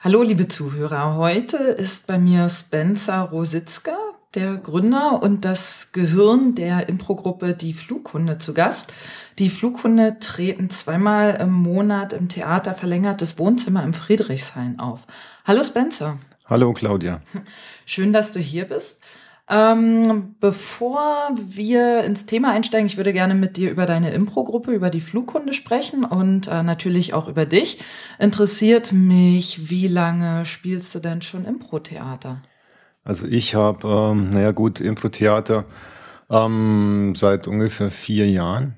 Hallo, liebe Zuhörer. Heute ist bei mir Spencer Rositzka, der Gründer und das Gehirn der Improgruppe Die Flughunde zu Gast. Die Flughunde treten zweimal im Monat im Theater Verlängertes Wohnzimmer im Friedrichshain auf. Hallo Spencer. Hallo Claudia. Schön, dass du hier bist. Ähm, bevor wir ins Thema einsteigen, ich würde gerne mit dir über deine Impro-Gruppe, über die Flughunde sprechen und äh, natürlich auch über dich. Interessiert mich, wie lange spielst du denn schon Impro-Theater? Also ich habe, ähm, naja gut, Impro-Theater ähm, seit ungefähr vier Jahren.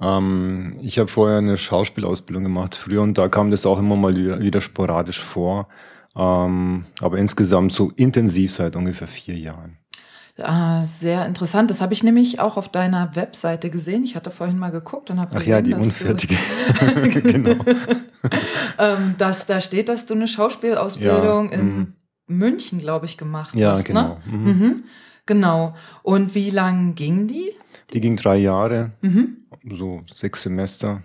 Ähm, ich habe vorher eine Schauspielausbildung gemacht früher und da kam das auch immer mal wieder, wieder sporadisch vor. Ähm, aber insgesamt so intensiv seit ungefähr vier Jahren. Ah, sehr interessant. Das habe ich nämlich auch auf deiner Webseite gesehen. Ich hatte vorhin mal geguckt und habe Ach ja, die unfertige. genau. ähm, dass da steht, dass du eine Schauspielausbildung ja, in mm. München, glaube ich, gemacht ja, hast. Genau. Ne? Mhm. Mhm. Genau. Und wie lang ging die? Die ging drei Jahre, mhm. so sechs Semester.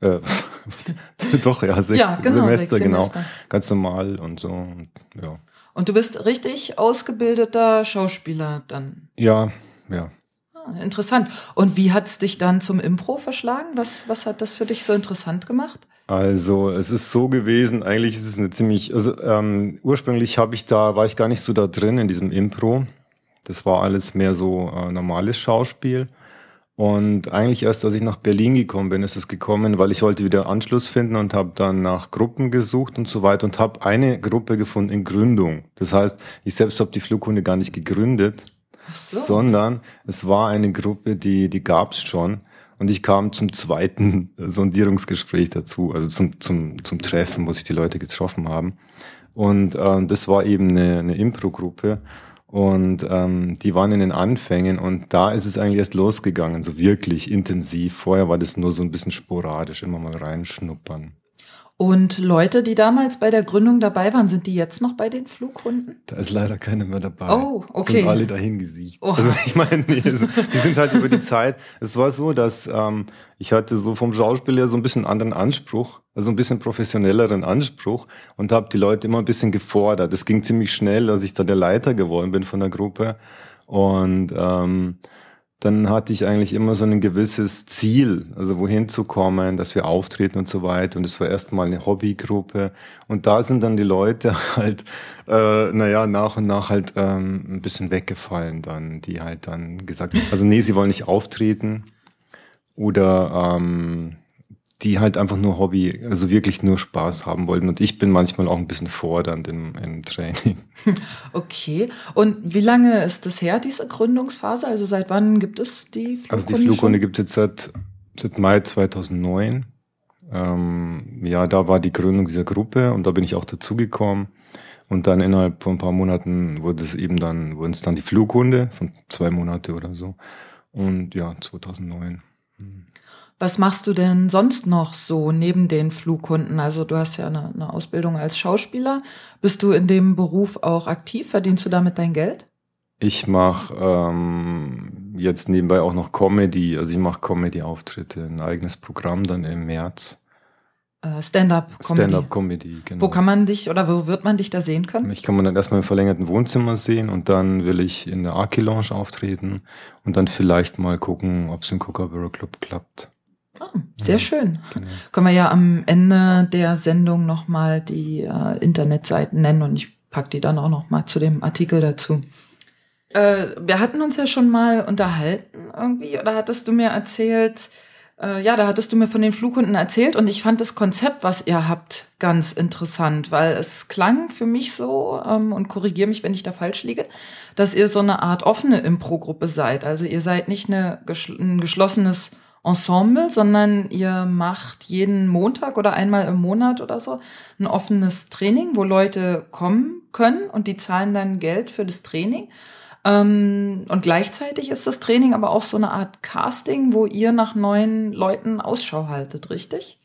Äh, doch, ja, sechs ja, genau, Semester, sechs genau. Semester. Ganz normal und so. Ja. Und du bist richtig ausgebildeter Schauspieler dann. Ja, ja. Ah, interessant. Und wie hat es dich dann zum Impro verschlagen? Was, was hat das für dich so interessant gemacht? Also es ist so gewesen, eigentlich ist es eine ziemlich, also ähm, ursprünglich habe ich da, war ich gar nicht so da drin in diesem Impro. Das war alles mehr so äh, normales Schauspiel. Und eigentlich erst, als ich nach Berlin gekommen bin, ist es gekommen, weil ich wollte wieder Anschluss finden und habe dann nach Gruppen gesucht und so weiter und habe eine Gruppe gefunden in Gründung. Das heißt, ich selbst habe die Flughunde gar nicht gegründet, so. sondern es war eine Gruppe, die, die gab es schon. Und ich kam zum zweiten Sondierungsgespräch dazu, also zum, zum, zum Treffen, wo sich die Leute getroffen haben. Und äh, das war eben eine, eine Impro-Gruppe. Und ähm, die waren in den Anfängen und da ist es eigentlich erst losgegangen, so wirklich intensiv. Vorher war das nur so ein bisschen sporadisch, immer mal reinschnuppern. Und Leute, die damals bei der Gründung dabei waren, sind die jetzt noch bei den Flughunden? Da ist leider keiner mehr dabei. Oh, okay. Sind alle dahin gesiegt. Oh. Also ich meine, nee, also, die sind halt über die Zeit. Es war so, dass ähm, ich hatte so vom Schauspiel her so ein bisschen anderen Anspruch, also ein bisschen professionelleren Anspruch und habe die Leute immer ein bisschen gefordert. Es ging ziemlich schnell, als ich da der Leiter geworden bin von der Gruppe. Und ähm, dann hatte ich eigentlich immer so ein gewisses Ziel, also wohin zu kommen, dass wir auftreten und so weiter. Und es war erstmal eine Hobbygruppe. Und da sind dann die Leute halt, äh, naja, nach und nach halt ähm, ein bisschen weggefallen dann, die halt dann gesagt haben, also nee, sie wollen nicht auftreten. Oder ähm, die halt einfach nur Hobby, also wirklich nur Spaß haben wollten. Und ich bin manchmal auch ein bisschen fordernd im, im Training. Okay. Und wie lange ist das her, diese Gründungsphase? Also seit wann gibt es die Flughunde? Also die Flughunde gibt es jetzt seit, seit Mai 2009. Ähm, ja, da war die Gründung dieser Gruppe und da bin ich auch dazugekommen. Und dann innerhalb von ein paar Monaten wurde es eben dann, wurden es dann die Flughunde von zwei Monate oder so. Und ja, 2009. Was machst du denn sonst noch so neben den Flughunden? Also du hast ja eine, eine, Ausbildung als Schauspieler. Bist du in dem Beruf auch aktiv? Verdienst du damit dein Geld? Ich mache ähm, jetzt nebenbei auch noch Comedy. Also ich mache Comedy-Auftritte, ein eigenes Programm dann im März. Äh, Stand-up-Comedy. Stand-up-Comedy, genau. Wo kann man dich oder wo wird man dich da sehen können? Ich kann man dann erstmal im verlängerten Wohnzimmer sehen und dann will ich in der Aki Lounge auftreten und dann vielleicht mal gucken, ob es im Kookaburra Club klappt. Oh, sehr ja, schön. Genau. Können wir ja am Ende der Sendung nochmal die äh, Internetseiten nennen und ich packe die dann auch nochmal zu dem Artikel dazu. Äh, wir hatten uns ja schon mal unterhalten irgendwie, oder hattest du mir erzählt, äh, ja, da hattest du mir von den Flughunden erzählt und ich fand das Konzept, was ihr habt, ganz interessant, weil es klang für mich so, ähm, und korrigiere mich, wenn ich da falsch liege, dass ihr so eine Art offene Impro-Gruppe seid. Also ihr seid nicht eine, ein geschlossenes Ensemble, sondern ihr macht jeden Montag oder einmal im Monat oder so ein offenes Training, wo Leute kommen können und die zahlen dann Geld für das Training. Ähm, und gleichzeitig ist das Training aber auch so eine Art Casting, wo ihr nach neuen Leuten Ausschau haltet, richtig?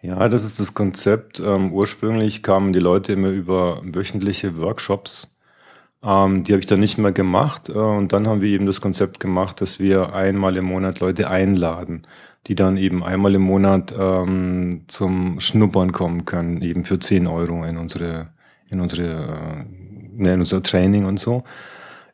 Ja, das ist das Konzept. Ähm, ursprünglich kamen die Leute immer über wöchentliche Workshops ähm, die habe ich dann nicht mehr gemacht. Äh, und dann haben wir eben das Konzept gemacht, dass wir einmal im Monat Leute einladen. die dann eben einmal im Monat ähm, zum Schnuppern kommen können, eben für 10 Euro in unsere, in unsere, äh, in unser Training und so.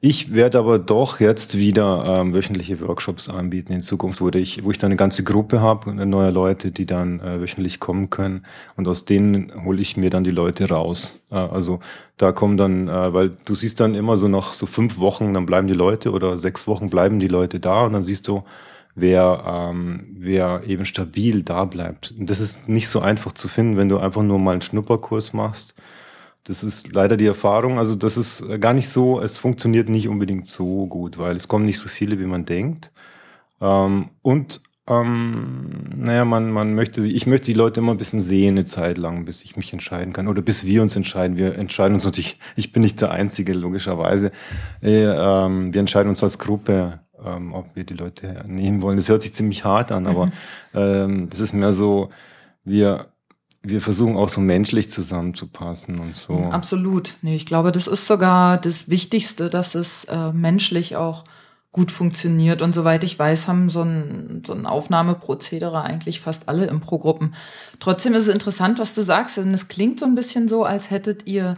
Ich werde aber doch jetzt wieder ähm, wöchentliche Workshops anbieten in Zukunft, wo ich, wo ich dann eine ganze Gruppe habe, neue Leute, die dann äh, wöchentlich kommen können. Und aus denen hole ich mir dann die Leute raus. Äh, also da kommen dann, äh, weil du siehst dann immer so nach so fünf Wochen, dann bleiben die Leute oder sechs Wochen bleiben die Leute da und dann siehst du, wer, ähm, wer eben stabil da bleibt. Und das ist nicht so einfach zu finden, wenn du einfach nur mal einen Schnupperkurs machst das ist leider die Erfahrung. Also das ist gar nicht so, es funktioniert nicht unbedingt so gut, weil es kommen nicht so viele, wie man denkt. Ähm, und ähm, naja, man, man möchte sie, ich möchte die Leute immer ein bisschen sehen, eine Zeit lang, bis ich mich entscheiden kann. Oder bis wir uns entscheiden. Wir entscheiden uns natürlich, ich bin nicht der Einzige, logischerweise. Äh, ähm, wir entscheiden uns als Gruppe, ähm, ob wir die Leute nehmen wollen. Das hört sich ziemlich hart an, aber ähm, das ist mehr so, wir wir versuchen auch so menschlich zusammenzupassen und so. Absolut. Nee, ich glaube, das ist sogar das Wichtigste, dass es äh, menschlich auch gut funktioniert. Und soweit ich weiß, haben so ein, so ein Aufnahmeprozedere eigentlich fast alle Impro-Gruppen. Trotzdem ist es interessant, was du sagst, denn es klingt so ein bisschen so, als hättet ihr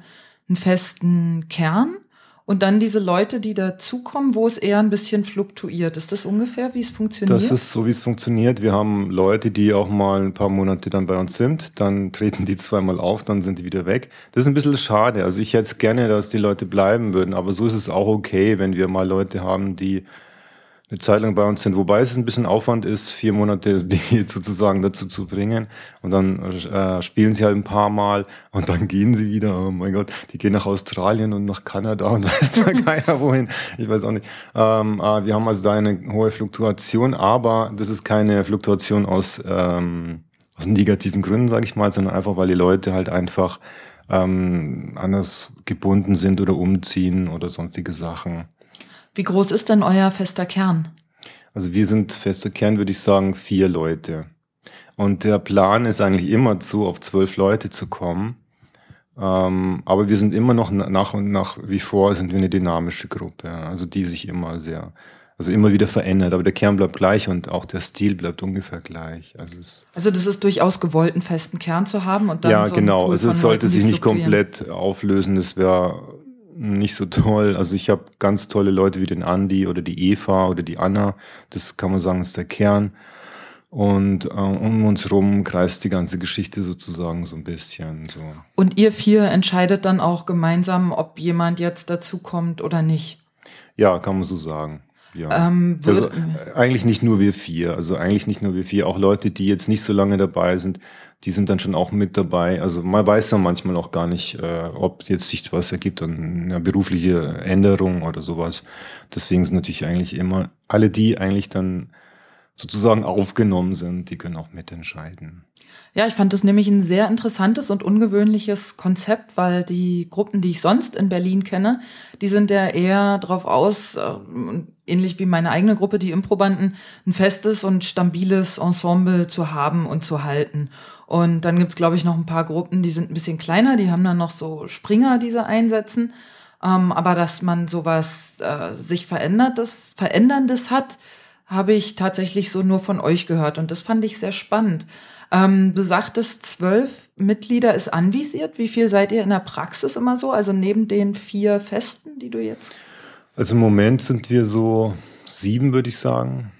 einen festen Kern und dann diese Leute, die dazukommen, wo es eher ein bisschen fluktuiert. Ist das ungefähr, wie es funktioniert? Das ist so, wie es funktioniert. Wir haben Leute, die auch mal ein paar Monate dann bei uns sind. Dann treten die zweimal auf, dann sind die wieder weg. Das ist ein bisschen schade. Also ich hätte es gerne, dass die Leute bleiben würden. Aber so ist es auch okay, wenn wir mal Leute haben, die eine Zeit lang bei uns sind, wobei es ein bisschen Aufwand ist, vier Monate die sozusagen dazu zu bringen. Und dann äh, spielen sie halt ein paar Mal und dann gehen sie wieder. Oh mein Gott, die gehen nach Australien und nach Kanada und weiß da keiner wohin. Ich weiß auch nicht. Ähm, äh, wir haben also da eine hohe Fluktuation, aber das ist keine Fluktuation aus, ähm, aus negativen Gründen, sage ich mal, sondern einfach, weil die Leute halt einfach ähm, anders gebunden sind oder umziehen oder sonstige Sachen. Wie groß ist denn euer fester Kern? Also wir sind fester Kern, würde ich sagen, vier Leute. Und der Plan ist eigentlich immer zu, auf zwölf Leute zu kommen. Ähm, aber wir sind immer noch nach und nach wie vor sind wir eine dynamische Gruppe, also die sich immer sehr, also immer wieder verändert. Aber der Kern bleibt gleich und auch der Stil bleibt ungefähr gleich. Also, also das ist durchaus gewollt, einen festen Kern zu haben und dann ja so genau. Also es sollte sich nicht komplett auflösen. Das wäre nicht so toll. Also ich habe ganz tolle Leute wie den Andi oder die Eva oder die Anna. Das kann man sagen, ist der Kern. Und äh, um uns rum kreist die ganze Geschichte sozusagen so ein bisschen. So. Und ihr vier entscheidet dann auch gemeinsam, ob jemand jetzt dazu kommt oder nicht? Ja, kann man so sagen. Ja. Ähm, also, eigentlich nicht nur wir vier, also eigentlich nicht nur wir vier, auch Leute, die jetzt nicht so lange dabei sind, die sind dann schon auch mit dabei. Also man weiß dann manchmal auch gar nicht, äh, ob jetzt sich was ergibt, eine berufliche Änderung oder sowas. Deswegen sind natürlich eigentlich immer alle die eigentlich dann sozusagen aufgenommen sind, die können auch mitentscheiden. Ja, ich fand das nämlich ein sehr interessantes und ungewöhnliches Konzept, weil die Gruppen, die ich sonst in Berlin kenne, die sind ja eher darauf aus, äh, ähnlich wie meine eigene Gruppe, die Improbanden, ein festes und stabiles Ensemble zu haben und zu halten. Und dann gibt's glaube ich, noch ein paar Gruppen, die sind ein bisschen kleiner, die haben dann noch so Springer, diese einsetzen. Ähm, aber dass man sowas äh, sich veränderndes, veränderndes hat, habe ich tatsächlich so nur von euch gehört und das fand ich sehr spannend. Ähm, du sagtest, zwölf Mitglieder ist anvisiert. Wie viel seid ihr in der Praxis immer so? Also neben den vier Festen, die du jetzt? Also im Moment sind wir so sieben, würde ich sagen.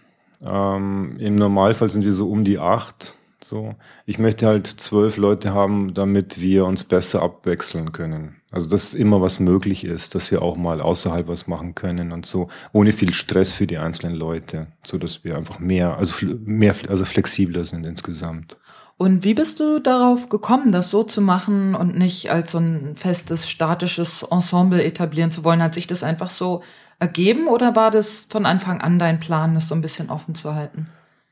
Ähm, Im Normalfall sind wir so um die acht. So, ich möchte halt zwölf Leute haben, damit wir uns besser abwechseln können. Also dass immer was möglich ist, dass wir auch mal außerhalb was machen können und so, ohne viel Stress für die einzelnen Leute, so dass wir einfach mehr, also mehr, also flexibler sind insgesamt. Und wie bist du darauf gekommen, das so zu machen und nicht als so ein festes, statisches Ensemble etablieren zu wollen? Hat sich das einfach so ergeben oder war das von Anfang an dein Plan, das so ein bisschen offen zu halten?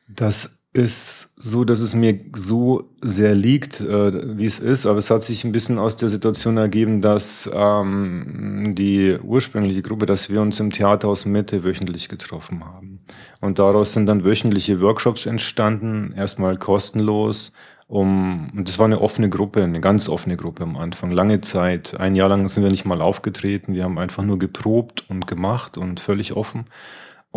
Das ist so, dass es mir so sehr liegt, äh, wie es ist, aber es hat sich ein bisschen aus der Situation ergeben, dass ähm, die ursprüngliche Gruppe, dass wir uns im Theaterhaus Mitte wöchentlich getroffen haben. Und daraus sind dann wöchentliche Workshops entstanden, erstmal kostenlos, um, und das war eine offene Gruppe, eine ganz offene Gruppe am Anfang, lange Zeit. Ein Jahr lang sind wir nicht mal aufgetreten, wir haben einfach nur geprobt und gemacht und völlig offen.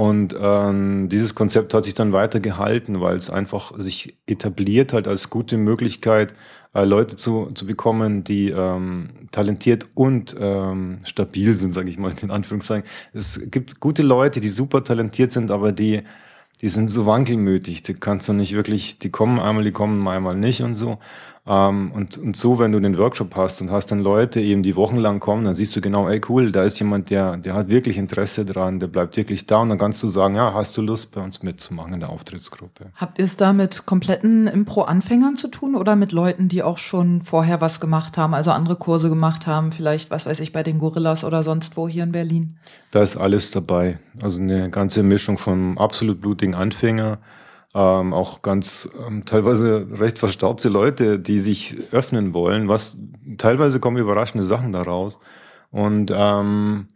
Und ähm, dieses Konzept hat sich dann weiter gehalten, weil es einfach sich etabliert hat als gute Möglichkeit, äh, Leute zu, zu bekommen, die ähm, talentiert und ähm, stabil sind, sage ich mal in Anführungszeichen. Es gibt gute Leute, die super talentiert sind, aber die die sind so wankelmütig. Die kannst du nicht wirklich, die kommen einmal, die kommen einmal nicht und so. Ähm, und, und so, wenn du den Workshop hast und hast dann Leute eben, die wochenlang kommen, dann siehst du genau, ey cool, da ist jemand, der, der hat wirklich Interesse dran, der bleibt wirklich da und dann kannst du sagen, ja, hast du Lust bei uns mitzumachen in der Auftrittsgruppe. Habt ihr es da mit kompletten Impro-Anfängern zu tun oder mit Leuten, die auch schon vorher was gemacht haben, also andere Kurse gemacht haben, vielleicht, was weiß ich, bei den Gorillas oder sonst wo hier in Berlin? Da ist alles dabei. Also eine ganze Mischung von absolut blutigen Anfänger, ähm, auch ganz ähm, teilweise recht verstaubte Leute, die sich öffnen wollen, was teilweise kommen überraschende Sachen daraus. Und, ähm,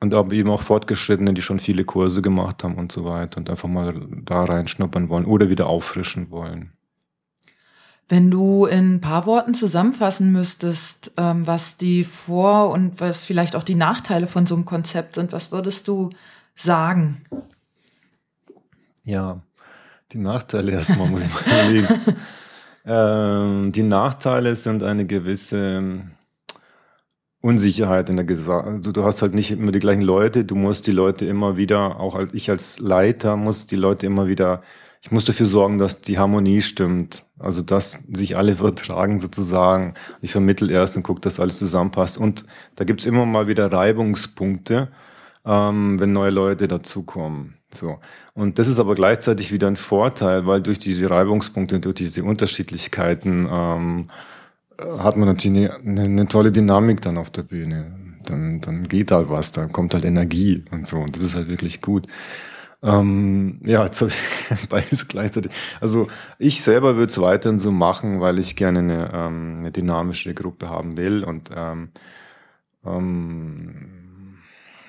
und aber eben auch Fortgeschrittene, die schon viele Kurse gemacht haben und so weiter und einfach mal da reinschnuppern wollen oder wieder auffrischen wollen. Wenn du in ein paar Worten zusammenfassen müsstest, ähm, was die Vor- und was vielleicht auch die Nachteile von so einem Konzept sind, was würdest du sagen? Ja, die Nachteile erstmal muss ich mal überlegen. ähm, die Nachteile sind eine gewisse ähm, Unsicherheit in der Gesellschaft. Also du hast halt nicht immer die gleichen Leute, du musst die Leute immer wieder, auch als ich als Leiter muss die Leute immer wieder, ich muss dafür sorgen, dass die Harmonie stimmt. Also dass sich alle vertragen sozusagen. Ich vermittel erst und gucke, dass alles zusammenpasst. Und da gibt's immer mal wieder Reibungspunkte, ähm, wenn neue Leute dazukommen. So. Und das ist aber gleichzeitig wieder ein Vorteil, weil durch diese Reibungspunkte, durch diese Unterschiedlichkeiten ähm, hat man natürlich eine, eine, tolle Dynamik dann auf der Bühne. Dann, dann geht halt was, da kommt halt Energie und so. Und das ist halt wirklich gut. Ähm, ja, jetzt habe ich beides gleichzeitig. Also ich selber würde es weiterhin so machen, weil ich gerne eine, ähm, eine dynamische Gruppe haben will und ähm, ähm,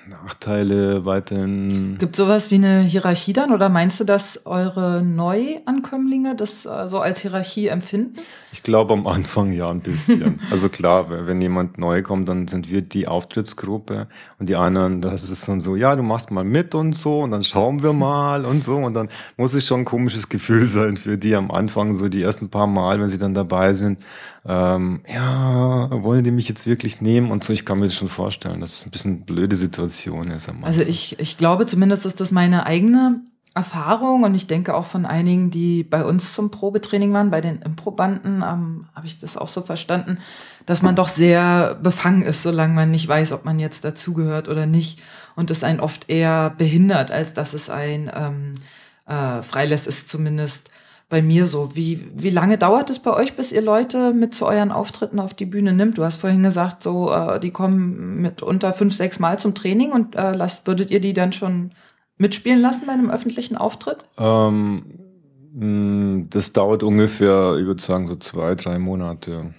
Nachteile weiterhin. Gibt sowas wie eine Hierarchie dann oder meinst du, dass eure Neuankömmlinge das so also als Hierarchie empfinden? Ich glaube am Anfang ja ein bisschen. also klar, wenn jemand neu kommt, dann sind wir die Auftrittsgruppe und die anderen, das ist dann so, ja, du machst mal mit und so und dann schauen wir mal und so und dann muss es schon ein komisches Gefühl sein für die am Anfang, so die ersten paar Mal, wenn sie dann dabei sind ähm, ja, wollen die mich jetzt wirklich nehmen und so. Ich kann mir das schon vorstellen, dass es ein bisschen eine blöde Situation ist. Also ich, ich glaube zumindest, ist das meine eigene Erfahrung und ich denke auch von einigen, die bei uns zum Probetraining waren, bei den Improbanden, ähm, habe ich das auch so verstanden, dass man doch sehr befangen ist, solange man nicht weiß, ob man jetzt dazugehört oder nicht und es einen oft eher behindert, als dass es ein ähm, äh, freilässt, ist zumindest bei mir so. Wie, wie lange dauert es bei euch, bis ihr Leute mit zu euren Auftritten auf die Bühne nimmt? Du hast vorhin gesagt, so äh, die kommen mit unter fünf, sechs Mal zum Training und äh, lasst, würdet ihr die dann schon mitspielen lassen bei einem öffentlichen Auftritt? Ähm, das dauert ungefähr, ich würde sagen, so zwei, drei Monate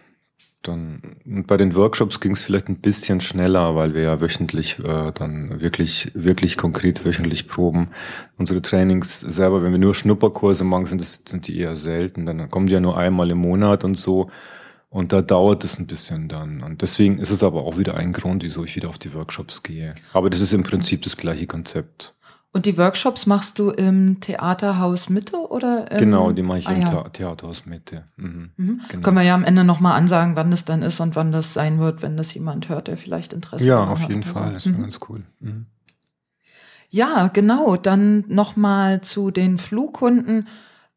dann bei den Workshops ging es vielleicht ein bisschen schneller, weil wir ja wöchentlich äh, dann wirklich, wirklich konkret wöchentlich proben. Unsere Trainings selber, wenn wir nur Schnupperkurse machen, sind, das, sind die eher selten. Dann kommen die ja nur einmal im Monat und so. Und da dauert es ein bisschen dann. Und deswegen ist es aber auch wieder ein Grund, wieso ich wieder auf die Workshops gehe. Aber das ist im Prinzip das gleiche Konzept. Und die Workshops machst du im Theaterhaus Mitte oder? genau, die mache ich ah, im ja. Theaterhaus Mitte. Mhm. Mhm. Genau. Können wir ja am Ende nochmal ansagen, wann das dann ist und wann das sein wird, wenn das jemand hört, der vielleicht Interesse ja, hat. Ja, auf jeden Fall. So. Das wäre mhm. ganz cool. Mhm. Ja, genau. Dann nochmal zu den Flugkunden.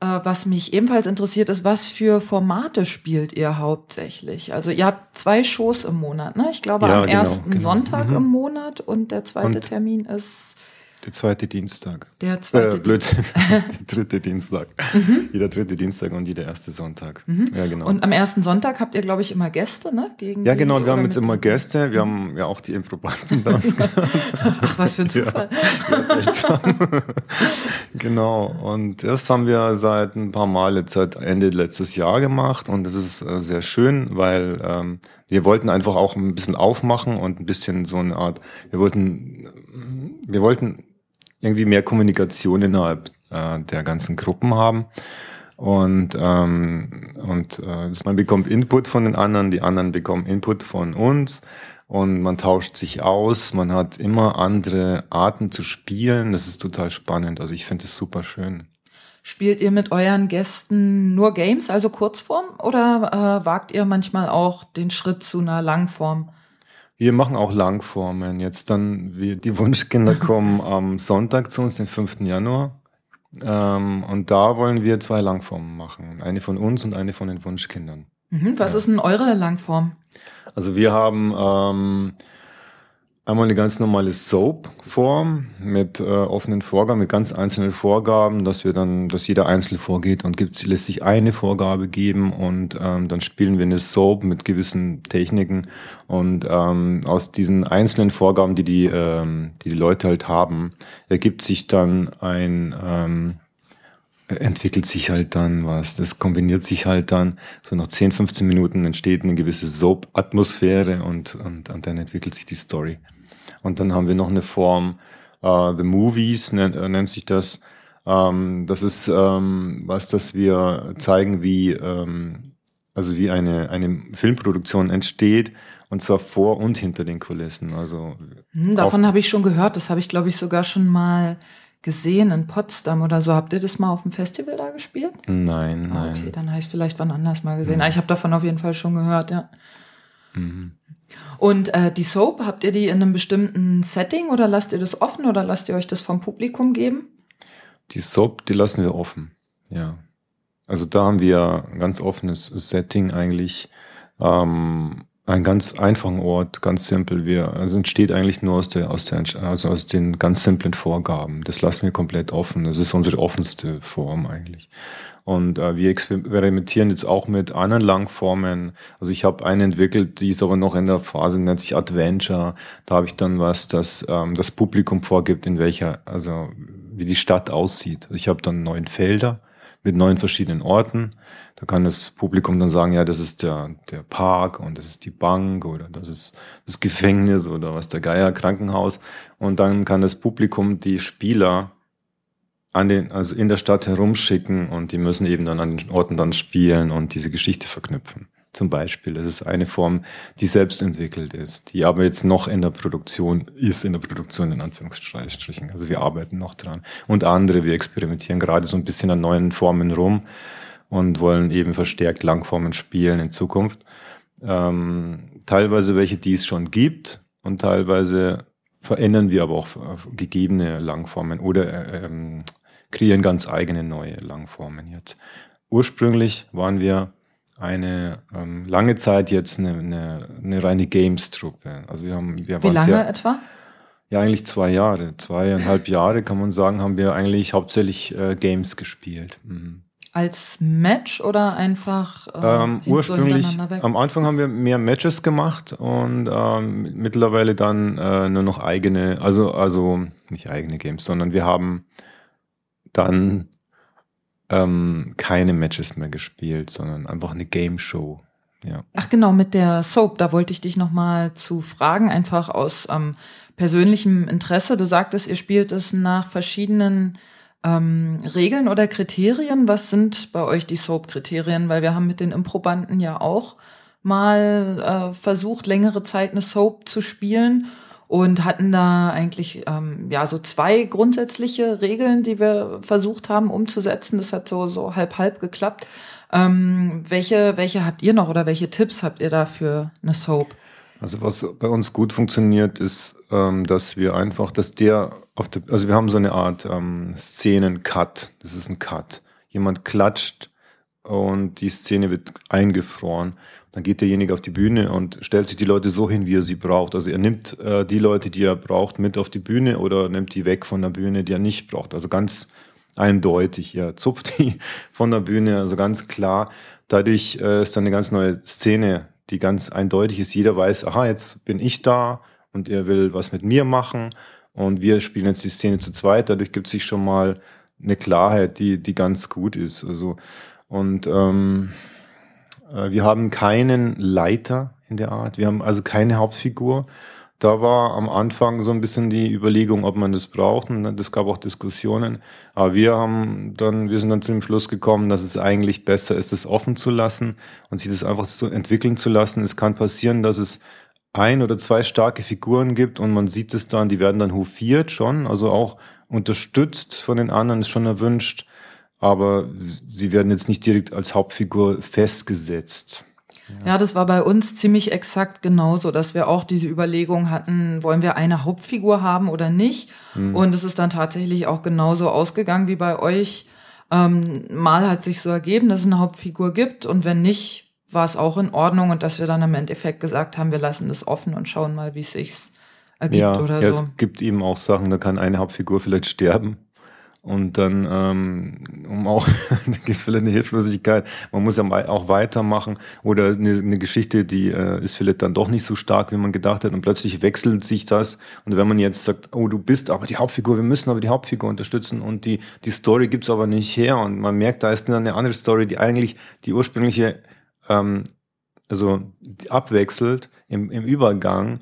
Äh, was mich ebenfalls interessiert ist, was für Formate spielt ihr hauptsächlich? Also ihr habt zwei Shows im Monat, ne? Ich glaube ja, am genau, ersten genau. Sonntag mhm. im Monat und der zweite und Termin ist der zweite Dienstag. Der zweite äh, Blödsinn. der dritte Dienstag. Mhm. Jeder dritte Dienstag und jeder erste Sonntag. Mhm. Ja, genau. Und am ersten Sonntag habt ihr, glaube ich, immer Gäste, ne? Gegen ja, genau. Wir haben jetzt immer Gäste. Wir haben ja auch die Improbanden bei uns gehabt. Ach, was für ein Zufall. Ja, genau. Und das haben wir seit ein paar Mal seit Ende letztes Jahr gemacht. Und das ist äh, sehr schön, weil ähm, wir wollten einfach auch ein bisschen aufmachen und ein bisschen so eine Art, wir wollten, wir wollten irgendwie mehr Kommunikation innerhalb äh, der ganzen Gruppen haben. Und, ähm, und äh, man bekommt Input von den anderen, die anderen bekommen Input von uns und man tauscht sich aus, man hat immer andere Arten zu spielen. Das ist total spannend. Also ich finde es super schön. Spielt ihr mit euren Gästen nur Games, also Kurzform, oder äh, wagt ihr manchmal auch den Schritt zu einer Langform? Wir machen auch Langformen. Jetzt dann, wir, die Wunschkinder kommen am Sonntag zu uns, den 5. Januar. Ähm, und da wollen wir zwei Langformen machen. Eine von uns und eine von den Wunschkindern. Mhm, was ja. ist denn eure Langform? Also wir haben ähm, Einmal eine ganz normale Soap-Form mit äh, offenen Vorgaben, mit ganz einzelnen Vorgaben, dass wir dann, dass jeder einzeln vorgeht und gibt, lässt sich eine Vorgabe geben und ähm, dann spielen wir eine Soap mit gewissen Techniken und ähm, aus diesen einzelnen Vorgaben, die die, ähm, die die Leute halt haben, ergibt sich dann ein ähm, entwickelt sich halt dann was. Das kombiniert sich halt dann. So nach 10, 15 Minuten entsteht eine gewisse Soap-Atmosphäre und, und, und dann entwickelt sich die Story. Und dann haben wir noch eine Form, uh, The Movies nennt, äh, nennt sich das. Ähm, das ist ähm, was, dass wir zeigen, wie, ähm, also wie eine, eine Filmproduktion entsteht. Und zwar vor und hinter den Kulissen. Also hm, davon habe ich schon gehört. Das habe ich, glaube ich, sogar schon mal gesehen in Potsdam oder so. Habt ihr das mal auf dem Festival da gespielt? Nein, ah, nein. Okay, dann habe ich vielleicht wann anders mal gesehen. Mhm. ich habe davon auf jeden Fall schon gehört, ja. Mhm. Und äh, die Soap, habt ihr die in einem bestimmten Setting oder lasst ihr das offen oder lasst ihr euch das vom Publikum geben? Die Soap, die lassen wir offen, ja. Also da haben wir ein ganz offenes Setting eigentlich. Ähm, ein ganz einfachen Ort, ganz simpel. Wir, also entsteht eigentlich nur aus der, aus der, also aus den ganz simplen Vorgaben. Das lassen wir komplett offen. Das ist unsere offenste Form eigentlich. Und äh, wir experimentieren jetzt auch mit anderen Langformen. Also ich habe eine entwickelt, die ist aber noch in der Phase, nennt sich Adventure. Da habe ich dann was, das ähm, das Publikum vorgibt, in welcher, also wie die Stadt aussieht. Also ich habe dann neun Felder mit neun verschiedenen Orten. Da kann das Publikum dann sagen, ja, das ist der, der Park und das ist die Bank oder das ist das Gefängnis oder was der Geier Krankenhaus. Und dann kann das Publikum die Spieler an den, also in der Stadt herumschicken und die müssen eben dann an den Orten dann spielen und diese Geschichte verknüpfen. Zum Beispiel. Das ist eine Form, die selbst entwickelt ist, die aber jetzt noch in der Produktion ist, in der Produktion in Anführungsstrichen. Also wir arbeiten noch dran. Und andere, wir experimentieren gerade so ein bisschen an neuen Formen rum und wollen eben verstärkt Langformen spielen in Zukunft. Ähm, teilweise welche, die es schon gibt und teilweise verändern wir aber auch gegebene Langformen oder äh, ähm, kreieren ganz eigene neue Langformen jetzt. Ursprünglich waren wir eine ähm, lange Zeit jetzt eine, eine, eine reine Games-Truppe. Also wir haben, wir Wie lange sehr, etwa? Ja, eigentlich zwei Jahre. Zweieinhalb Jahre kann man sagen, haben wir eigentlich hauptsächlich äh, Games gespielt. Mhm. Als Match oder einfach äh, ähm, ursprünglich am Anfang haben wir mehr Matches gemacht und ähm, mittlerweile dann äh, nur noch eigene, also also nicht eigene Games, sondern wir haben dann ähm, keine Matches mehr gespielt, sondern einfach eine Game Show. Ja. Ach genau, mit der Soap, da wollte ich dich nochmal zu fragen, einfach aus ähm, persönlichem Interesse. Du sagtest, ihr spielt es nach verschiedenen ähm, Regeln oder Kriterien. Was sind bei euch die Soap-Kriterien? Weil wir haben mit den Improbanden ja auch mal äh, versucht, längere Zeit eine Soap zu spielen und hatten da eigentlich ähm, ja so zwei grundsätzliche Regeln, die wir versucht haben umzusetzen. Das hat so so halb halb geklappt. Ähm, welche welche habt ihr noch oder welche Tipps habt ihr da für eine Soap? Also was bei uns gut funktioniert, ist, ähm, dass wir einfach, dass der auf der, also wir haben so eine Art ähm, Szenen-Cut. Das ist ein Cut. Jemand klatscht und die Szene wird eingefroren. Dann geht derjenige auf die Bühne und stellt sich die Leute so hin, wie er sie braucht. Also er nimmt äh, die Leute, die er braucht, mit auf die Bühne oder nimmt die weg von der Bühne, die er nicht braucht. Also ganz eindeutig. Er zupft die von der Bühne, also ganz klar. Dadurch äh, ist dann eine ganz neue Szene, die ganz eindeutig ist. Jeder weiß, aha, jetzt bin ich da und er will was mit mir machen und wir spielen jetzt die Szene zu zweit. Dadurch gibt es sich schon mal eine Klarheit, die, die ganz gut ist. Also und ähm, äh, wir haben keinen Leiter in der Art. Wir haben also keine Hauptfigur. da war am Anfang so ein bisschen die Überlegung, ob man das braucht. Und es gab auch Diskussionen. Aber wir haben dann, wir sind dann zu dem Schluss gekommen, dass es eigentlich besser ist, das offen zu lassen und sich das einfach so entwickeln zu lassen. Es kann passieren, dass es ein oder zwei starke Figuren gibt und man sieht es dann, die werden dann hofiert schon, also auch unterstützt von den anderen, ist schon erwünscht. Aber sie werden jetzt nicht direkt als Hauptfigur festgesetzt. Ja. das war bei uns ziemlich exakt genauso, dass wir auch diese Überlegung hatten, wollen wir eine Hauptfigur haben oder nicht? Mhm. Und es ist dann tatsächlich auch genauso ausgegangen wie bei euch. Ähm, mal hat sich so ergeben, dass es eine Hauptfigur gibt und wenn nicht, war es auch in Ordnung und dass wir dann im Endeffekt gesagt haben, wir lassen das offen und schauen mal, wie es sich ergibt ja, oder ja, so. Es gibt eben auch Sachen, da kann eine Hauptfigur vielleicht sterben und dann, ähm, um auch, da gibt es vielleicht eine Hilflosigkeit, man muss ja auch weitermachen. Oder eine, eine Geschichte, die äh, ist vielleicht dann doch nicht so stark, wie man gedacht hat. Und plötzlich wechselt sich das. Und wenn man jetzt sagt, oh, du bist aber die Hauptfigur, wir müssen aber die Hauptfigur unterstützen und die, die Story gibt's aber nicht her. Und man merkt, da ist dann eine andere Story, die eigentlich die ursprüngliche, ähm, also abwechselt im, im Übergang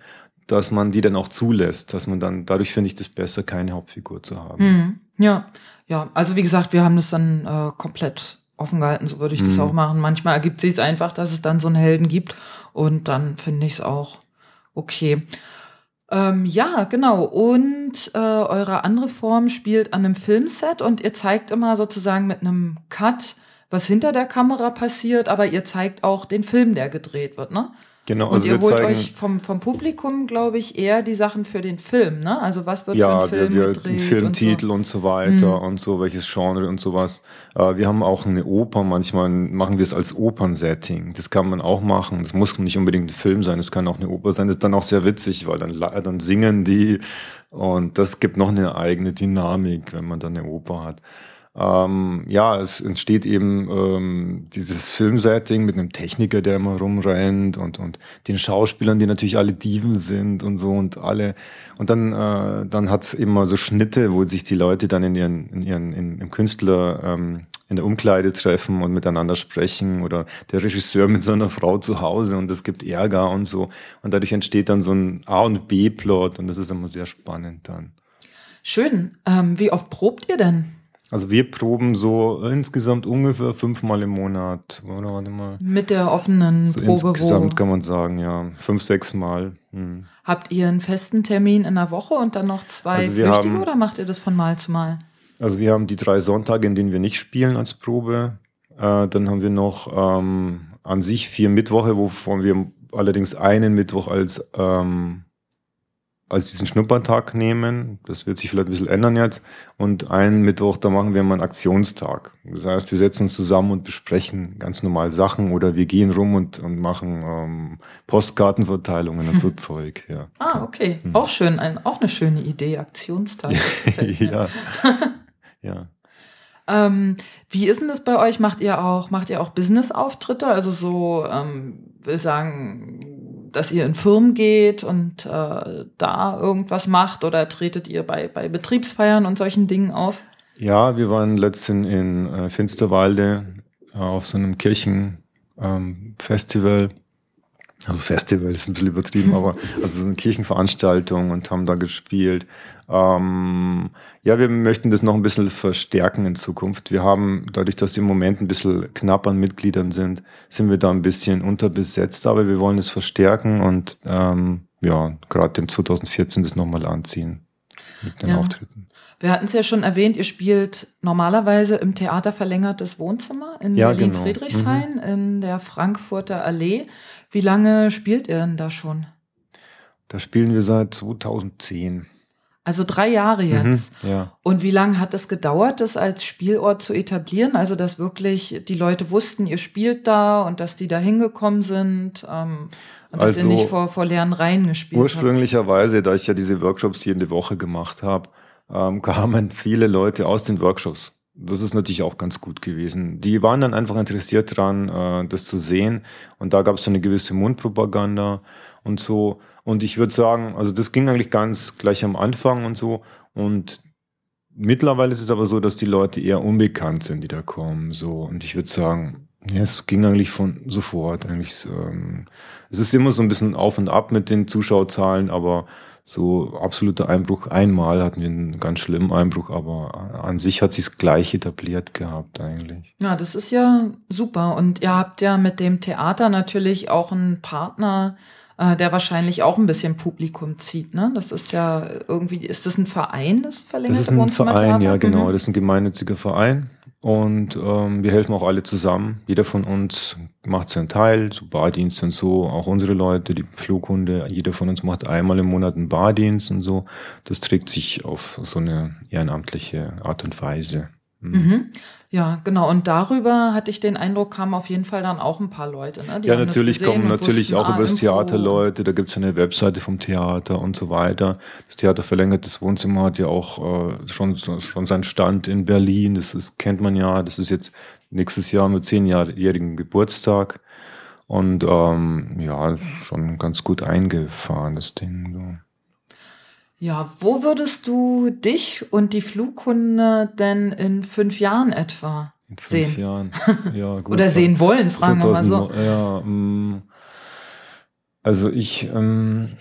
dass man die dann auch zulässt, dass man dann, dadurch finde ich das besser, keine Hauptfigur zu haben. Hm, ja, ja, also wie gesagt, wir haben das dann äh, komplett offen gehalten, so würde ich das hm. auch machen. Manchmal ergibt sich es einfach, dass es dann so einen Helden gibt und dann finde ich es auch okay. Ähm, ja, genau. Und äh, eure andere Form spielt an einem Filmset und ihr zeigt immer sozusagen mit einem Cut, was hinter der Kamera passiert, aber ihr zeigt auch den Film, der gedreht wird, ne? Genau, und also ihr holt euch vom, vom Publikum, glaube ich, eher die Sachen für den Film, ne? Also was wird ja, für ein Film wir, gedreht? Ja, Filmtitel und so, und so weiter mhm. und so, welches Genre und sowas. Äh, wir haben auch eine Oper, manchmal machen wir es als Opernsetting. Das kann man auch machen. Das muss nicht unbedingt ein Film sein, das kann auch eine Oper sein. Das ist dann auch sehr witzig, weil dann, dann singen die und das gibt noch eine eigene Dynamik, wenn man dann eine Oper hat. Ähm, ja, es entsteht eben ähm, dieses Filmsetting mit einem Techniker, der immer rumrennt und, und den Schauspielern, die natürlich alle Diven sind und so und alle. Und dann, äh, dann hat's eben mal so Schnitte, wo sich die Leute dann in ihren, in ihren, in, im Künstler, ähm, in der Umkleide treffen und miteinander sprechen oder der Regisseur mit seiner Frau zu Hause und es gibt Ärger und so. Und dadurch entsteht dann so ein A- und B-Plot und das ist immer sehr spannend dann. Schön. Ähm, wie oft probt ihr denn? Also wir proben so insgesamt ungefähr fünfmal im Monat. Oder warte mal. Mit der offenen so Probe. Insgesamt kann man sagen, ja. Fünf, sechs Mal. Hm. Habt ihr einen festen Termin in der Woche und dann noch zwei also Flüchtige haben, oder macht ihr das von Mal zu Mal? Also wir haben die drei Sonntage, in denen wir nicht spielen als Probe. Äh, dann haben wir noch ähm, an sich vier Mittwoche, wovon wir allerdings einen Mittwoch als ähm, als diesen Schnuppertag nehmen. Das wird sich vielleicht ein bisschen ändern jetzt. Und einen Mittwoch, da machen wir mal einen Aktionstag. Das heißt, wir setzen uns zusammen und besprechen ganz normal Sachen oder wir gehen rum und, und machen ähm, Postkartenverteilungen und so Zeug. Ja. Ah, okay. Hm. Auch schön. Ein, auch eine schöne Idee, Aktionstag. ja. ja. Ähm, wie ist denn das bei euch? Macht ihr auch, macht ihr auch Business-Auftritte? Also so, ähm, will sagen, dass ihr in Firmen geht und äh, da irgendwas macht oder tretet ihr bei, bei Betriebsfeiern und solchen Dingen auf? Ja, wir waren letztens in äh, Finsterwalde äh, auf so einem Kirchenfestival. Ähm, also Festival ist ein bisschen übertrieben, aber also so eine Kirchenveranstaltung und haben da gespielt. Ähm, ja, wir möchten das noch ein bisschen verstärken in Zukunft. Wir haben, dadurch, dass wir im Moment ein bisschen knapp an Mitgliedern sind, sind wir da ein bisschen unterbesetzt, aber wir wollen es verstärken und ähm, ja, gerade in 2014 das nochmal anziehen mit den ja. Auftritten. Wir hatten es ja schon erwähnt, ihr spielt normalerweise im Theater Verlängertes Wohnzimmer in ja, Berlin-Friedrichshain genau. mhm. in der Frankfurter Allee. Wie lange spielt ihr denn da schon? Da spielen wir seit 2010. Also drei Jahre mhm, jetzt. Mhm, ja. Und wie lange hat es gedauert, das als Spielort zu etablieren? Also, dass wirklich die Leute wussten, ihr spielt da und dass die da hingekommen sind ähm, und also, dass ihr nicht vor, vor leeren Reihen gespielt Ursprünglicherweise, habt. da ich ja diese Workshops jede Woche gemacht habe, ähm, kamen viele Leute aus den Workshops. Das ist natürlich auch ganz gut gewesen. Die waren dann einfach interessiert dran, äh, das zu sehen. Und da gab es so eine gewisse Mundpropaganda und so. Und ich würde sagen, also das ging eigentlich ganz gleich am Anfang und so. Und mittlerweile ist es aber so, dass die Leute eher unbekannt sind, die da kommen. So. Und ich würde sagen, Ja, es ging eigentlich von sofort. Eigentlich, ähm, es ist immer so ein bisschen auf und ab mit den Zuschauerzahlen, aber so absoluter Einbruch. Einmal hatten wir einen ganz schlimmen Einbruch, aber an sich hat sich gleich etabliert gehabt eigentlich. Ja, das ist ja super. Und ihr habt ja mit dem Theater natürlich auch einen Partner, äh, der wahrscheinlich auch ein bisschen Publikum zieht. Ne? Das ist ja irgendwie, ist das ein Verein, das verlängerte Das ist ein Verein, ja genau. Mhm. Das ist ein gemeinnütziger Verein. Und ähm, wir helfen auch alle zusammen. Jeder von uns macht seinen Teil, so Bardienst und so. Auch unsere Leute, die Flughunde, jeder von uns macht einmal im Monat einen Bardienst und so. Das trägt sich auf so eine ehrenamtliche Art und Weise. Mhm. mhm. Ja, genau. Und darüber hatte ich den Eindruck, kamen auf jeden Fall dann auch ein paar Leute. Ne? Ja, natürlich kommen natürlich auch ah, über das Theater Leute. Da gibt's eine Webseite vom Theater und so weiter. Das Theater Verlängertes Wohnzimmer hat ja auch äh, schon, schon seinen Stand in Berlin. Das ist, kennt man ja. Das ist jetzt nächstes Jahr mit zehnjährigen Geburtstag. Und ähm, ja, schon ganz gut eingefahren, das Ding. So. Ja, wo würdest du dich und die Flughunde denn in fünf Jahren etwa in fünf sehen? Jahren, ja gut. Oder sehen wollen, fragen 2000, wir mal so. Ja, mm, also ich, ähm,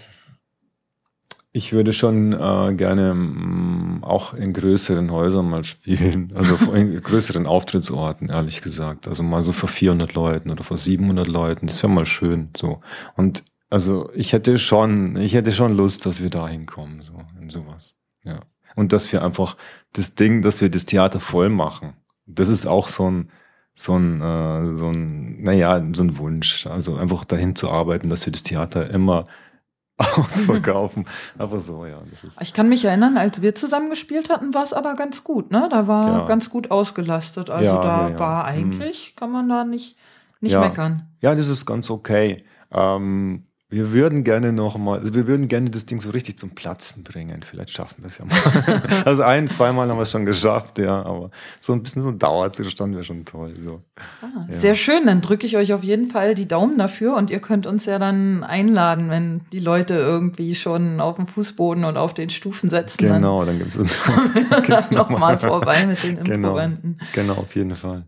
ich würde schon äh, gerne ähm, auch in größeren Häusern mal spielen, also in größeren Auftrittsorten, ehrlich gesagt. Also mal so vor 400 Leuten oder vor 700 Leuten, das wäre mal schön. So und also ich hätte schon, ich hätte schon Lust, dass wir da hinkommen, so in sowas. Ja. Und dass wir einfach das Ding, dass wir das Theater voll machen. Das ist auch so ein, so ein, äh, so ein, naja, so ein Wunsch. Also einfach dahin zu arbeiten, dass wir das Theater immer ausverkaufen. aber so, ja. ich kann mich erinnern, als wir zusammen gespielt hatten, war es aber ganz gut, ne? Da war ja. ganz gut ausgelastet. Also ja, da ja, war mhm. eigentlich, hm. kann man da nicht, nicht meckern. Ja, das ist ganz okay. Ähm, wir würden gerne noch mal, also wir würden gerne das Ding so richtig zum Platzen bringen. Vielleicht schaffen wir es ja mal. also ein, zweimal haben wir es schon geschafft, ja, aber so ein bisschen so ein Dauerzustand wäre schon toll. So. Ah, ja. Sehr schön, dann drücke ich euch auf jeden Fall die Daumen dafür und ihr könnt uns ja dann einladen, wenn die Leute irgendwie schon auf dem Fußboden und auf den Stufen setzen. Genau, dann, dann gibt es noch, noch vorbei mit den Improbanden. Genau, genau, auf jeden Fall.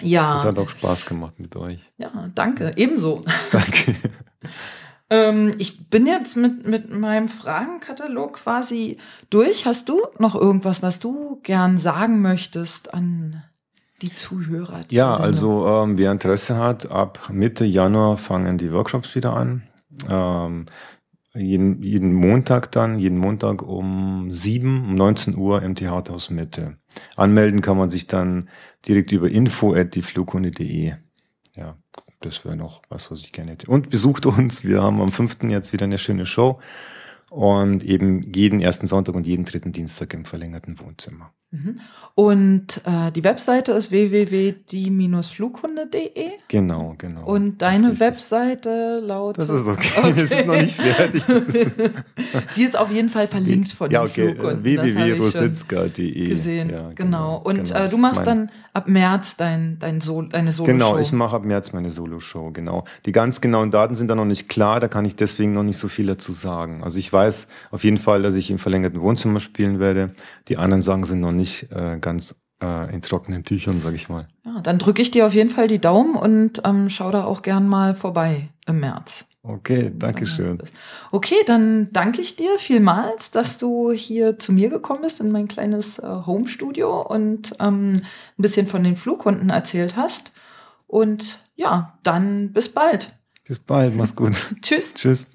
Ja. Es hat auch Spaß gemacht mit euch. Ja, danke. Ebenso. Danke. ähm, ich bin jetzt mit, mit meinem Fragenkatalog quasi durch. Hast du noch irgendwas, was du gern sagen möchtest an die Zuhörer? Ja, also ähm, wer Interesse hat, ab Mitte Januar fangen die Workshops wieder an. Ähm, jeden, jeden Montag dann, jeden Montag um 7, um 19 Uhr im Theaterhaus Mitte. Anmelden kann man sich dann direkt über info at dieflughunde.de. Ja, das wäre noch was, was ich gerne hätte. Und besucht uns. Wir haben am 5. jetzt wieder eine schöne Show. Und eben jeden ersten Sonntag und jeden dritten Dienstag im verlängerten Wohnzimmer. Mhm. Und äh, die Webseite ist www.die-flughunde.de. Genau, genau. Und deine Webseite lautet. Das ist okay. okay. Das ist noch nicht fertig. Ist Sie ist auf jeden Fall verlinkt von ja, okay. den www.rositzka.de. Gesehen, ja, genau. genau. Und genau, äh, du machst dann ab März dein, dein Sol deine Solo-Show. Genau, ich mache ab März meine Solo-Show, genau. Die ganz genauen Daten sind da noch nicht klar, da kann ich deswegen noch nicht so viel dazu sagen. Also ich weiß auf jeden Fall, dass ich im verlängerten Wohnzimmer spielen werde. Die anderen Sachen sind noch nicht nicht äh, ganz äh, in trockenen Tüchern, sag ich mal. Ja, dann drücke ich dir auf jeden Fall die Daumen und ähm, schau da auch gern mal vorbei im März. Okay, danke schön. Okay, dann danke ich dir vielmals, dass du hier zu mir gekommen bist in mein kleines äh, Home-Studio und ähm, ein bisschen von den Flughunden erzählt hast. Und ja, dann bis bald. Bis bald, mach's gut. Tschüss. Tschüss.